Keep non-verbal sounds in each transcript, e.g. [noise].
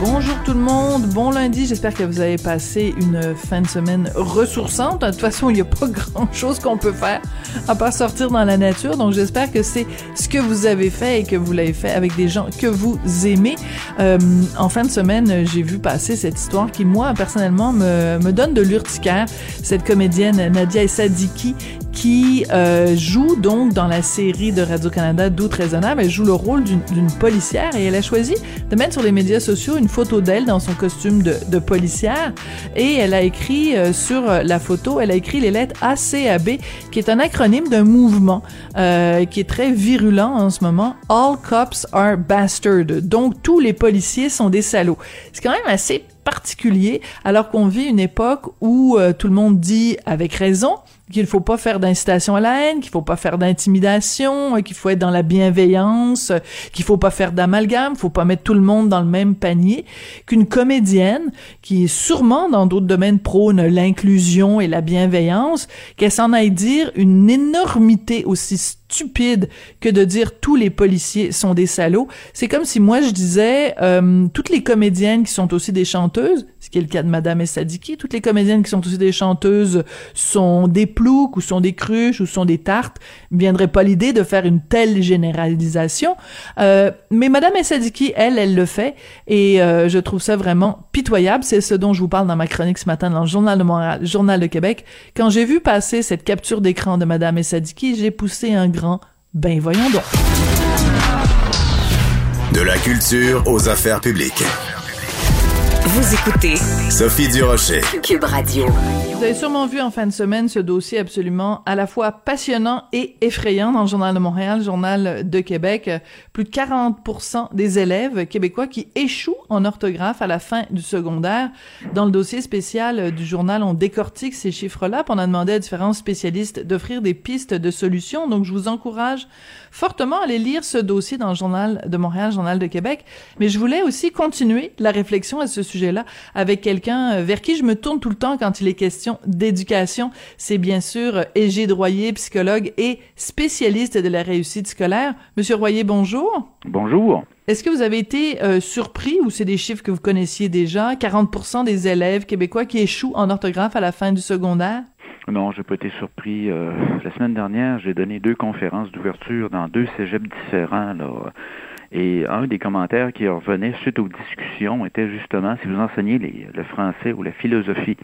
Bonjour tout le monde, bon lundi, j'espère que vous avez passé une fin de semaine ressourçante. De toute façon, il n'y a pas [laughs] grand-chose qu'on peut faire à part sortir dans la nature, donc j'espère que c'est ce que vous avez fait et que vous l'avez fait avec des gens que vous aimez. Euh, en fin de semaine, j'ai vu passer cette histoire qui, moi, personnellement, me, donne de l'urticaire. Cette comédienne Nadia Sadiki qui euh, joue donc dans la série de Radio-Canada Doute raisonnable. Elle joue le rôle d'une policière et elle a choisi de mettre sur les médias sociaux une photo d'elle dans son costume de, de, policière et elle a écrit euh, sur la photo, elle a écrit les lettres ACAB qui est un acronyme d'un mouvement euh, qui est très virulent en ce moment. All cops are bastards. Donc tous les policiers sont des salauds. C'est quand même assez particulier alors qu'on vit une époque où euh, tout le monde dit avec raison qu'il faut pas faire d'incitation à la haine, qu'il faut pas faire d'intimidation, qu'il faut être dans la bienveillance, qu'il faut pas faire d'amalgame, faut pas mettre tout le monde dans le même panier, qu'une comédienne qui est sûrement dans d'autres domaines prône l'inclusion et la bienveillance, qu'elle s'en aille dire une énormité aussi stupide que de dire tous les policiers sont des salauds. C'est comme si moi je disais euh, toutes les comédiennes qui sont aussi des chanteuses, ce qui est le cas de Madame Essadiki, toutes les comédiennes qui sont aussi des chanteuses sont des ploucs ou sont des cruches ou sont des tartes. Il ne viendrait pas l'idée de faire une telle généralisation. Euh, mais Madame Essadiki, elle, elle le fait et euh, je trouve ça vraiment pitoyable. C'est ce dont je vous parle dans ma chronique ce matin dans le Journal de Journal de Québec. Quand j'ai vu passer cette capture d'écran de Madame Essadiki, j'ai poussé un grand ben voyons donc. De la culture aux affaires publiques. Vous écoutez Sophie Durocher. Cube Radio. Vous avez sûrement vu en fin de semaine ce dossier absolument à la fois passionnant et effrayant dans le Journal de Montréal, Journal de Québec. Plus de 40% des élèves québécois qui échouent en orthographe à la fin du secondaire. Dans le dossier spécial du journal, on décortique ces chiffres-là, on a demandé à différents spécialistes d'offrir des pistes de solutions. Donc, je vous encourage fortement à aller lire ce dossier dans le Journal de Montréal, Journal de Québec. Mais je voulais aussi continuer la réflexion à ce sujet-là avec quelqu'un vers qui je me tourne tout le temps quand il est question d'éducation. C'est bien sûr Égide Royer, psychologue et spécialiste de la réussite scolaire. Monsieur Royer, bonjour. Bonjour. Est-ce que vous avez été euh, surpris ou c'est des chiffres que vous connaissiez déjà? 40% des élèves québécois qui échouent en orthographe à la fin du secondaire? Non, j'ai pas été surpris. Euh, la semaine dernière, j'ai donné deux conférences d'ouverture dans deux cégeps différents. Là. Et un des commentaires qui revenait suite aux discussions était justement si vous enseignez les, le français ou la philosophie,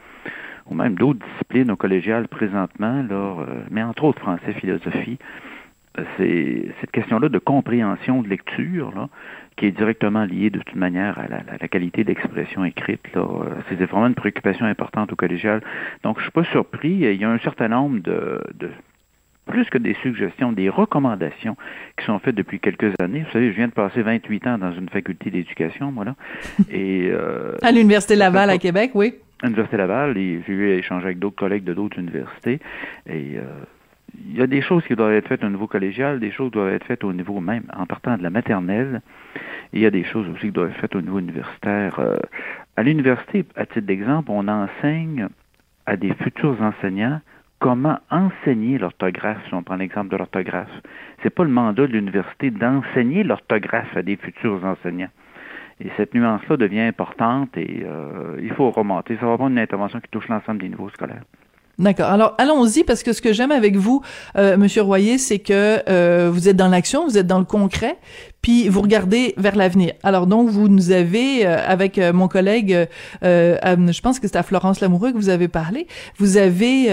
ou même d'autres disciplines au collégial présentement, là, euh, mais entre autres français, philosophie, c'est cette question-là de compréhension de lecture, là, qui est directement liée de toute manière à la, la qualité d'expression écrite. Là. C'est vraiment une préoccupation importante au collégial. Donc, je suis pas surpris. Il y a un certain nombre de, de plus que des suggestions, des recommandations qui sont faites depuis quelques années. Vous savez, je viens de passer 28 ans dans une faculté d'éducation, moi là. Et euh, à l'université Laval à Québec, oui. L'université Laval, et j'ai eu à échanger avec d'autres collègues de d'autres universités. Et euh, il y a des choses qui doivent être faites au niveau collégial, des choses qui doivent être faites au niveau même en partant de la maternelle. Et il y a des choses aussi qui doivent être faites au niveau universitaire. Euh, à l'université, à titre d'exemple, on enseigne à des futurs enseignants comment enseigner l'orthographe, si on prend l'exemple de l'orthographe. C'est pas le mandat de l'université d'enseigner l'orthographe à des futurs enseignants. Et cette nuance-là devient importante et euh, il faut remonter. Va prendre une intervention qui touche l'ensemble des niveaux scolaires. D'accord. Alors allons-y parce que ce que j'aime avec vous, euh, Monsieur Royer, c'est que euh, vous êtes dans l'action, vous êtes dans le concret, puis vous regardez vers l'avenir. Alors donc vous nous avez, euh, avec euh, mon collègue, euh, je pense que c'est à Florence Lamoureux que vous avez parlé, vous avez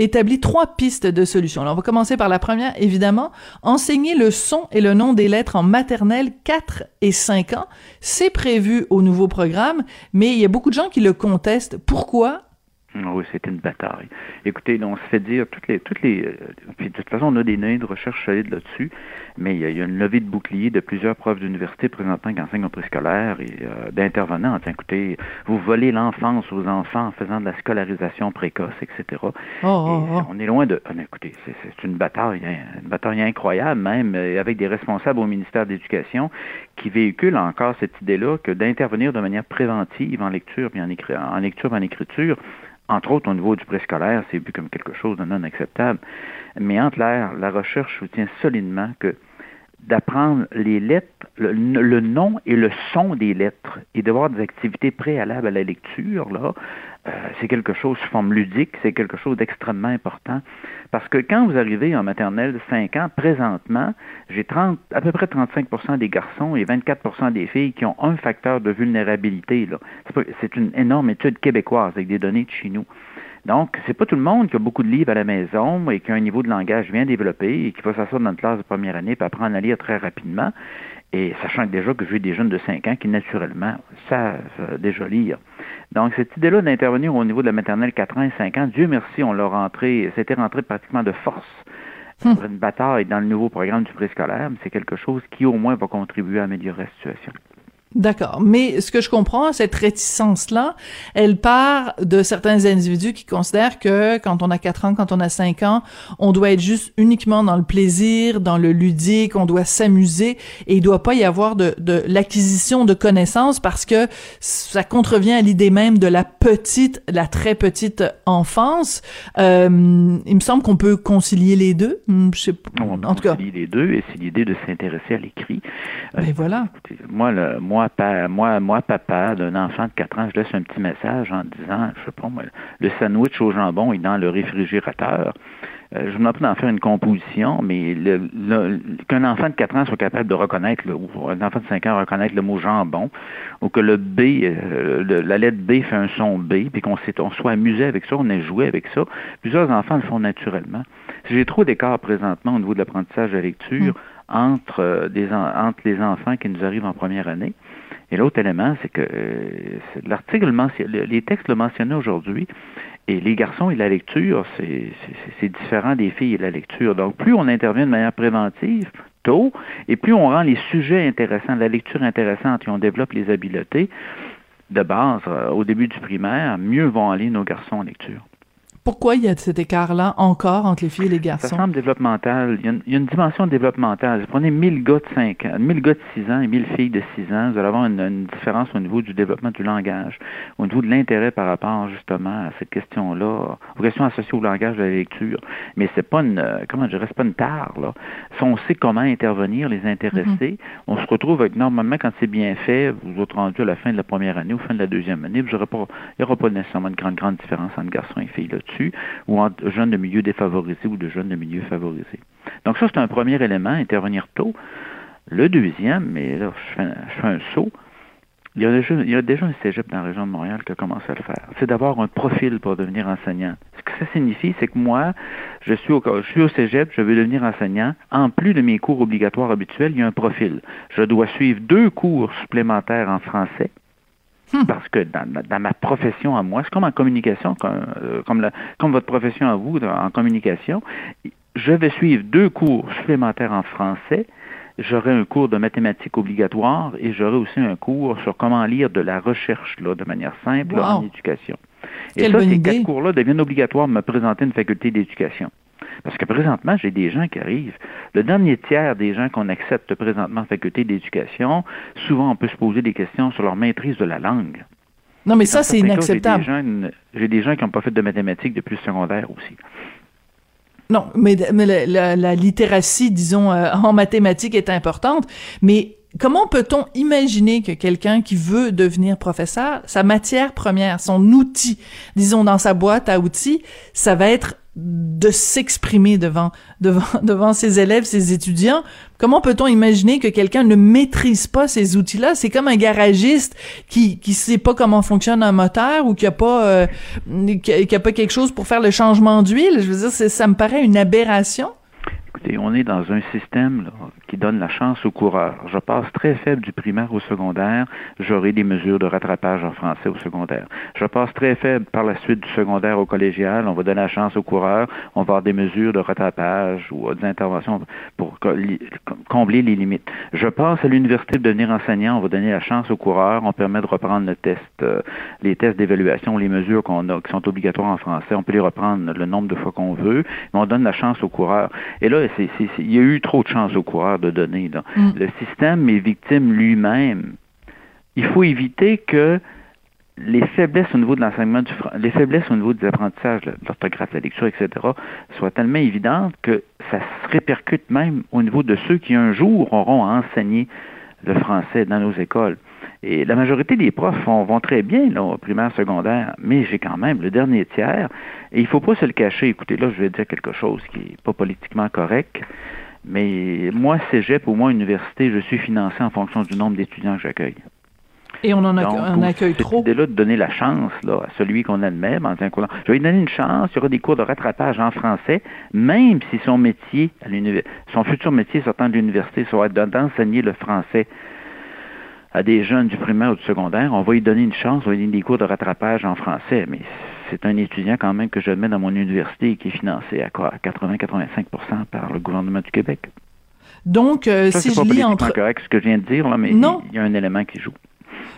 établi trois pistes de solutions. Alors on va commencer par la première, évidemment, enseigner le son et le nom des lettres en maternelle 4 et 5 ans. C'est prévu au nouveau programme, mais il y a beaucoup de gens qui le contestent. Pourquoi? Ah oui, c'était une bataille. Écoutez, on se fait dire toutes les, toutes les, euh, puis de toute façon, on a des données de recherche solides là-dessus, mais il y, a, il y, a, une levée de boucliers de plusieurs profs d'université présentant qui enseignent au préscolaire et euh, d'intervenants. Écoutez, vous volez l'enfance aux enfants en faisant de la scolarisation précoce, etc. Oh, oh, oh. On est loin de. Ah, écoutez, c'est une bataille, hein, une bataille incroyable même, euh, avec des responsables au ministère de l'Éducation qui véhiculent encore cette idée-là que d'intervenir de manière préventive en lecture, puis en, en lecture, en écriture entre autres au niveau du préscolaire, c'est vu comme quelque chose de non acceptable. Mais entre l'air, la recherche soutient solidement que d'apprendre les lettres, le, le, nom et le son des lettres, et d'avoir des activités préalables à la lecture, là, euh, c'est quelque chose sous forme ludique, c'est quelque chose d'extrêmement important. Parce que quand vous arrivez en maternelle de 5 ans, présentement, j'ai 30, à peu près 35% des garçons et 24% des filles qui ont un facteur de vulnérabilité. C'est une énorme étude québécoise avec des données de chez nous. Donc, c'est pas tout le monde qui a beaucoup de livres à la maison et qui a un niveau de langage bien développé et qui va s'asseoir dans une classe de première année et apprendre à lire très rapidement. Et sachant déjà que j'ai des jeunes de 5 ans qui, naturellement, savent euh, déjà lire. Donc, cette idée-là d'intervenir au niveau de la maternelle 4 ans et 5 ans, Dieu merci, on l'a rentré, c'était rentré pratiquement de force. Hum. Une bataille dans le nouveau programme du préscolaire, mais c'est quelque chose qui, au moins, va contribuer à améliorer la situation. D'accord. Mais ce que je comprends, cette réticence-là, elle part de certains individus qui considèrent que quand on a 4 ans, quand on a 5 ans, on doit être juste uniquement dans le plaisir, dans le ludique, on doit s'amuser et il doit pas y avoir de, de l'acquisition de connaissances parce que ça contrevient à l'idée même de la petite, la très petite enfance. Euh, il me semble qu'on peut concilier les deux. Hmm, je sais pas. On peut en tout concilier les deux et c'est l'idée de s'intéresser à l'écrit. Mais ben voilà. Moi, le, moi, moi, moi, moi, papa d'un enfant de 4 ans, je laisse un petit message en disant, je sais pas moi, le sandwich au jambon est dans le réfrigérateur. Euh, je ne pas d'en faire une composition, mais qu'un enfant de 4 ans soit capable de reconnaître, le, ou un enfant de 5 ans reconnaître le mot jambon, ou que le B, euh, la lettre B fait un son B, puis qu'on on soit amusé avec ça, on ait joué avec ça. Plusieurs enfants le font naturellement. J'ai trop d'écart présentement au niveau de l'apprentissage de la lecture mm. entre, euh, des, entre les enfants qui nous arrivent en première année et l'autre élément, c'est que euh, l'article, les textes le mentionnaient aujourd'hui, et les garçons et la lecture, c'est différent des filles et la lecture. Donc, plus on intervient de manière préventive, tôt, et plus on rend les sujets intéressants, la lecture intéressante, et on développe les habiletés de base euh, au début du primaire, mieux vont aller nos garçons en lecture. Pourquoi il y a cet écart-là encore entre les filles et les garçons? Ça semble développemental. Il y a une, il y a une dimension développementale. Vous prenez 1000 gars de 5 ans, 1000 gars de 6 ans et 1000 filles de 6 ans, vous allez avoir une, une, différence au niveau du développement du langage, au niveau de l'intérêt par rapport justement à cette question-là, aux questions associées au langage de la lecture. Mais c'est pas une, comment je dirais, pas une tare, là. Si on sait comment intervenir, les intéresser, mm-hmm. on se retrouve avec, normalement, quand c'est bien fait, vous êtes rendu à la fin de la première année, ou fin de la deuxième année, vous aurez pas, il n'y aura pas nécessairement une grande, grande différence entre garçons et filles là-dessus ou entre jeunes de milieux défavorisés ou de jeunes de milieux favorisés. Donc ça, c'est un premier élément, intervenir tôt. Le deuxième, mais là, je fais, un saut, il y, a déjà, il y a déjà un cégep dans la région de Montréal qui a commencé à le faire. C'est d'avoir un profil pour devenir enseignant. Ce que ça signifie, c'est que moi, je suis, au, je suis au cégep, je veux devenir enseignant. En plus de mes cours obligatoires habituels, il y a un profil. Je dois suivre deux cours supplémentaires en français Hmm. Parce que dans, ma profession à moi, c'est comme en communication, comme, euh, comme, votre profession à vous en communication, je vais suivre deux cours supplémentaires en français, j'aurai un cours de mathématiques obligatoire et j'aurai aussi un cours sur comment lire de la recherche là, de manière simple en éducation. Et ça, ces quatre cours-là deviennent obligatoires de me présenter une faculté d'éducation. Parce que présentement, j'ai des gens qui arrivent. Le dernier tiers des gens qu'on accepte présentement en faculté d'éducation, souvent on peut se poser des questions sur leur maîtrise de la langue. Non, mais ça, c'est inacceptable. J'ai des, gens qui n'ont pas fait de mathématiques depuis le secondaire aussi. Non, mais, la, littératie, disons, euh, en mathématiques est importante, mais comment peut-on imaginer que quelqu'un qui veut devenir professeur, sa matière première, son outil, disons dans sa boîte à outils, ça va être de s'exprimer devant, devant, [laughs] devant ses élèves, ses étudiants. Comment peut-on imaginer que quelqu'un ne maîtrise pas ces outils-là? C'est comme un garagiste qui, qui sait pas comment fonctionne un moteur ou qui a pas, euh, qui, a, pas quelque chose pour faire le changement d'huile. Je veux dire, ça me paraît une aberration. Écoutez, on est dans un système qui donne la chance aux coureurs. Je passe très faible du primaire au secondaire, j'aurai des mesures de rattrapage en français au secondaire. Je passe très faible par la suite du secondaire au collégial, on va donner la chance aux coureurs, on va avoir des mesures de rattrapage ou des interventions pour combler les limites. Je passe à l'université de devenir enseignant, on va donner la chance aux coureurs, on permet de reprendre le test, euh, les tests d'évaluation, les mesures qu'on a, qui sont obligatoires en français, on peut les reprendre le nombre de fois qu'on veut, mais on donne la chance aux coureurs. Et là, il y a eu trop de chance aux coureurs de donner. Mm. Le système est victime lui-même. Il faut éviter que les faiblesses au niveau de l'enseignement, du, les faiblesses au niveau des apprentissages, l'orthographe, la lecture, etc., soient tellement évidentes que ça se répercute même au niveau de ceux qui un jour auront à enseigner le français dans nos écoles. Et la majorité des profs vont, très bien là, au primaire, secondaire, mais j'ai quand même le dernier tiers. Et il ne faut pas se le cacher. Écoutez, là, je vais dire quelque chose qui n'est pas politiquement correct. Mais moi, cégep ou moi, université, je suis financé en fonction du nombre d'étudiants que j'accueille. Et on en on accueille trop. C'est là de donner la chance là, à celui qu'on admet en disant je vais lui donner une chance, il y aura des cours de rattrapage en français, même si son métier, à son futur métier sortant de l'université sera d'enseigner le français à des jeunes du primaire ou du secondaire, on va lui donner une chance, on va lui donner des cours de rattrapage en français. Mais c'est un étudiant quand même que je mets dans mon université et qui est financé à quoi 80-85% par le gouvernement du Québec. Donc, euh, si je lis entre... correct ce que je viens de dire, là, mais non. il y a un élément qui joue.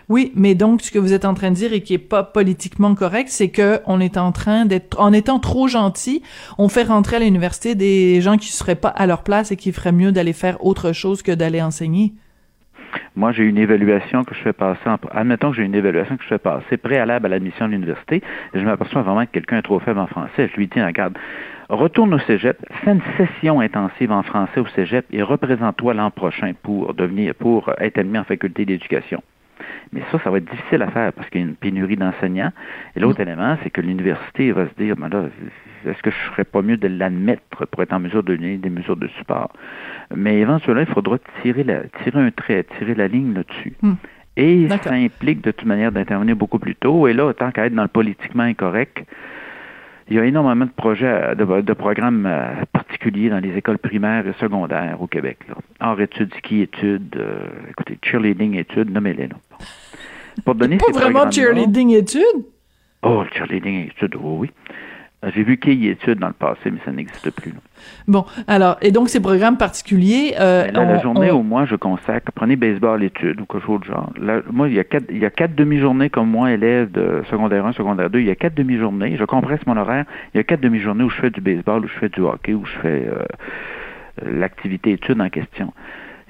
Oui, mais donc ce que vous êtes en train de dire et qui est pas politiquement correct, c'est que on est en train d'être, en étant trop gentil, on fait rentrer à l'université des gens qui seraient pas à leur place et qui feraient mieux d'aller faire autre chose que d'aller enseigner. Moi, j'ai une évaluation que je fais passer. En, admettons que j'ai une évaluation que je fais passer préalable à l'admission à l'université. Et je m'aperçois vraiment que quelqu'un est trop faible en français. Je lui dis, regarde, retourne au cégep, fais une session intensive en français au cégep et représente-toi l'an prochain pour devenir, pour être admis en faculté d'éducation. Mais ça, ça va être difficile à faire parce qu'il y a une pénurie d'enseignants. Et l'autre mm. élément, c'est que l'université va se dire, ben là, est-ce que je ne ferais pas mieux de l'admettre pour être en mesure de donner des mesures de support? Mais éventuellement, il faudra tirer, la, tirer un trait, tirer la ligne là-dessus. Mm. Et ça implique de toute manière d'intervenir beaucoup plus tôt. Et là, tant qu'à être dans le politiquement incorrect, il y a énormément de projets, de, programmes euh, particuliers dans les écoles primaires et secondaires au Québec. Là. Hors études, ski études, euh, écoutez, cheerleading études, nommez-les. Là. Pour donner Pas vraiment cheerleading études? Oh, cheerleading études, oh oui. Euh, j'ai vu qu'il y études dans le passé, mais ça n'existe plus. Bon, alors, et donc ces programmes particuliers... Euh, la journée au moins, je consacre, prenez baseball études ou quelque chose de genre. moi, il y a quatre, il y a quatre demi-journées comme moi, élève de secondaire 1, secondaire 2, il y a quatre demi-journées, je compresse mon horaire, il y a quatre demi-journées où je fais du baseball, où je fais du hockey, où je fais euh, l'activité études en question.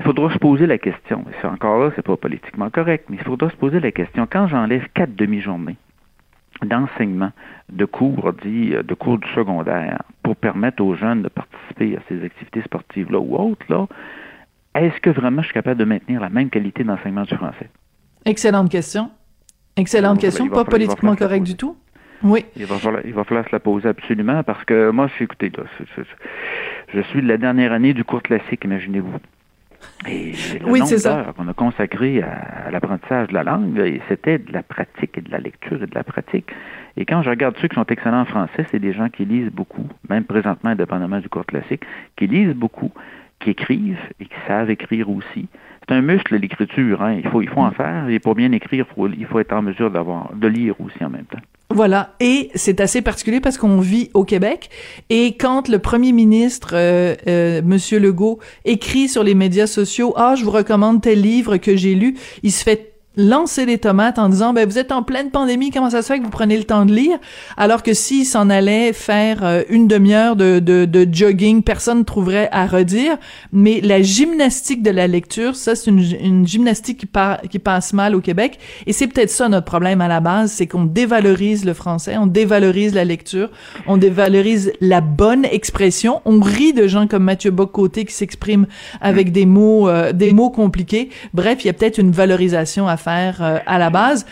Il faudra se poser la question, c'est encore là, c'est pas politiquement correct, mais il faudra se poser la question, quand j'enlève quatre demi-journées, d'enseignement de cours dit euh, de cours du secondaire pour permettre aux jeunes de participer à ces activités sportives-là ou autres, là, est-ce que vraiment je suis capable de maintenir la même qualité d'enseignement du français? Excellente question. Excellente question, pas politiquement correct du tout. Oui. Il va, falloir, il va falloir se la poser absolument parce que moi, je suis, écoutez, je suis de la dernière année du cours classique, imaginez-vous. Et le oui, nombre qu'on a consacré à, l'apprentissage de la langue, c'était de la pratique et de la lecture et de la pratique. Et quand je regarde ceux qui sont excellents en français, c'est des gens qui lisent beaucoup, même présentement, indépendamment du cours classique, qui lisent beaucoup, qui écrivent et qui savent écrire aussi. C'est un muscle, l'écriture. Hein. Il, faut, il faut en mm. faire. Et pour bien écrire, il faut être en mesure d'avoir, de lire aussi en même temps. Voilà, et c'est assez particulier parce qu'on vit au Québec. Et quand le premier ministre euh, euh, Monsieur Legault écrit sur les médias sociaux "Ah, je vous recommande tel livre que j'ai lu", il se fait lancer les tomates en disant ben vous êtes en pleine pandémie comment ça se fait que vous prenez le temps de lire? Alors que s'il s'en allait faire euh, une demi-heure de, de, de, jogging personne ne trouverait à redire. Mais la gymnastique de la lecture ça c'est une, une, gymnastique qui, qui passe mal au Québec. Et c'est peut-être ça notre problème à la base c'est qu'on dévalorise le français on dévalorise la lecture on dévalorise la bonne expression. On rit de gens comme Mathieu Bocoté qui s'expriment avec des mots euh, des mots compliqués. Bref il y a peut-être une valorisation à faire euh, à la base.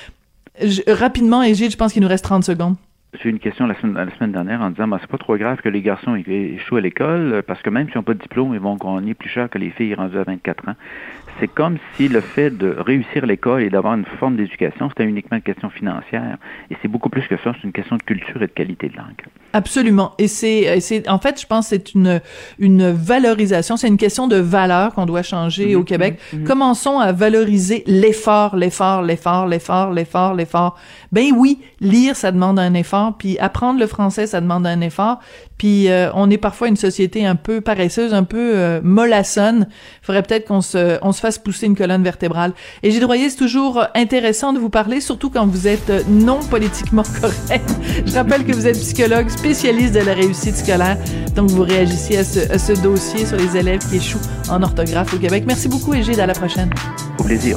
rapidement, Égide, je pense qu'il nous reste 30 secondes. J'ai eu une question la semaine, la semaine dernière en disant bah, c'est pas trop grave que les garçons échouent à l'école parce que même s'ils n'ont pas de diplôme, ils vont gagner plus cher que les filles rendues à 24 ans. C'est comme si le fait de réussir l'école et d'avoir une forme d'éducation, c'était uniquement une question financière. Et c'est beaucoup plus que ça, c'est une question de culture et de qualité de langue. Absolument. Et c'est, c'est, en fait, je pense que c'est une, une valorisation, c'est une question de valeur qu'on doit changer au mhm, Québec. Mhm, mhm. Commençons à valoriser l'effort, l'effort, l'effort, l'effort, l'effort, l'effort. Ben oui, lire, ça demande un effort, puis apprendre le français, ça demande un effort. Puis euh, on est parfois une société un peu paresseuse, un peu euh, mollassonne. Faudrait peut-être qu'on se, on se fasse pousser une colonne vertébrale. Et Droyer, c'est toujours intéressant de vous parler, surtout quand vous êtes non politiquement [laughs] correct. Je rappelle que vous êtes psychologue, spécialiste de la réussite scolaire. Donc vous réagissez à ce, à ce dossier sur les élèves qui échouent en orthographe au Québec. Merci beaucoup, Égide. À la prochaine. Au plaisir.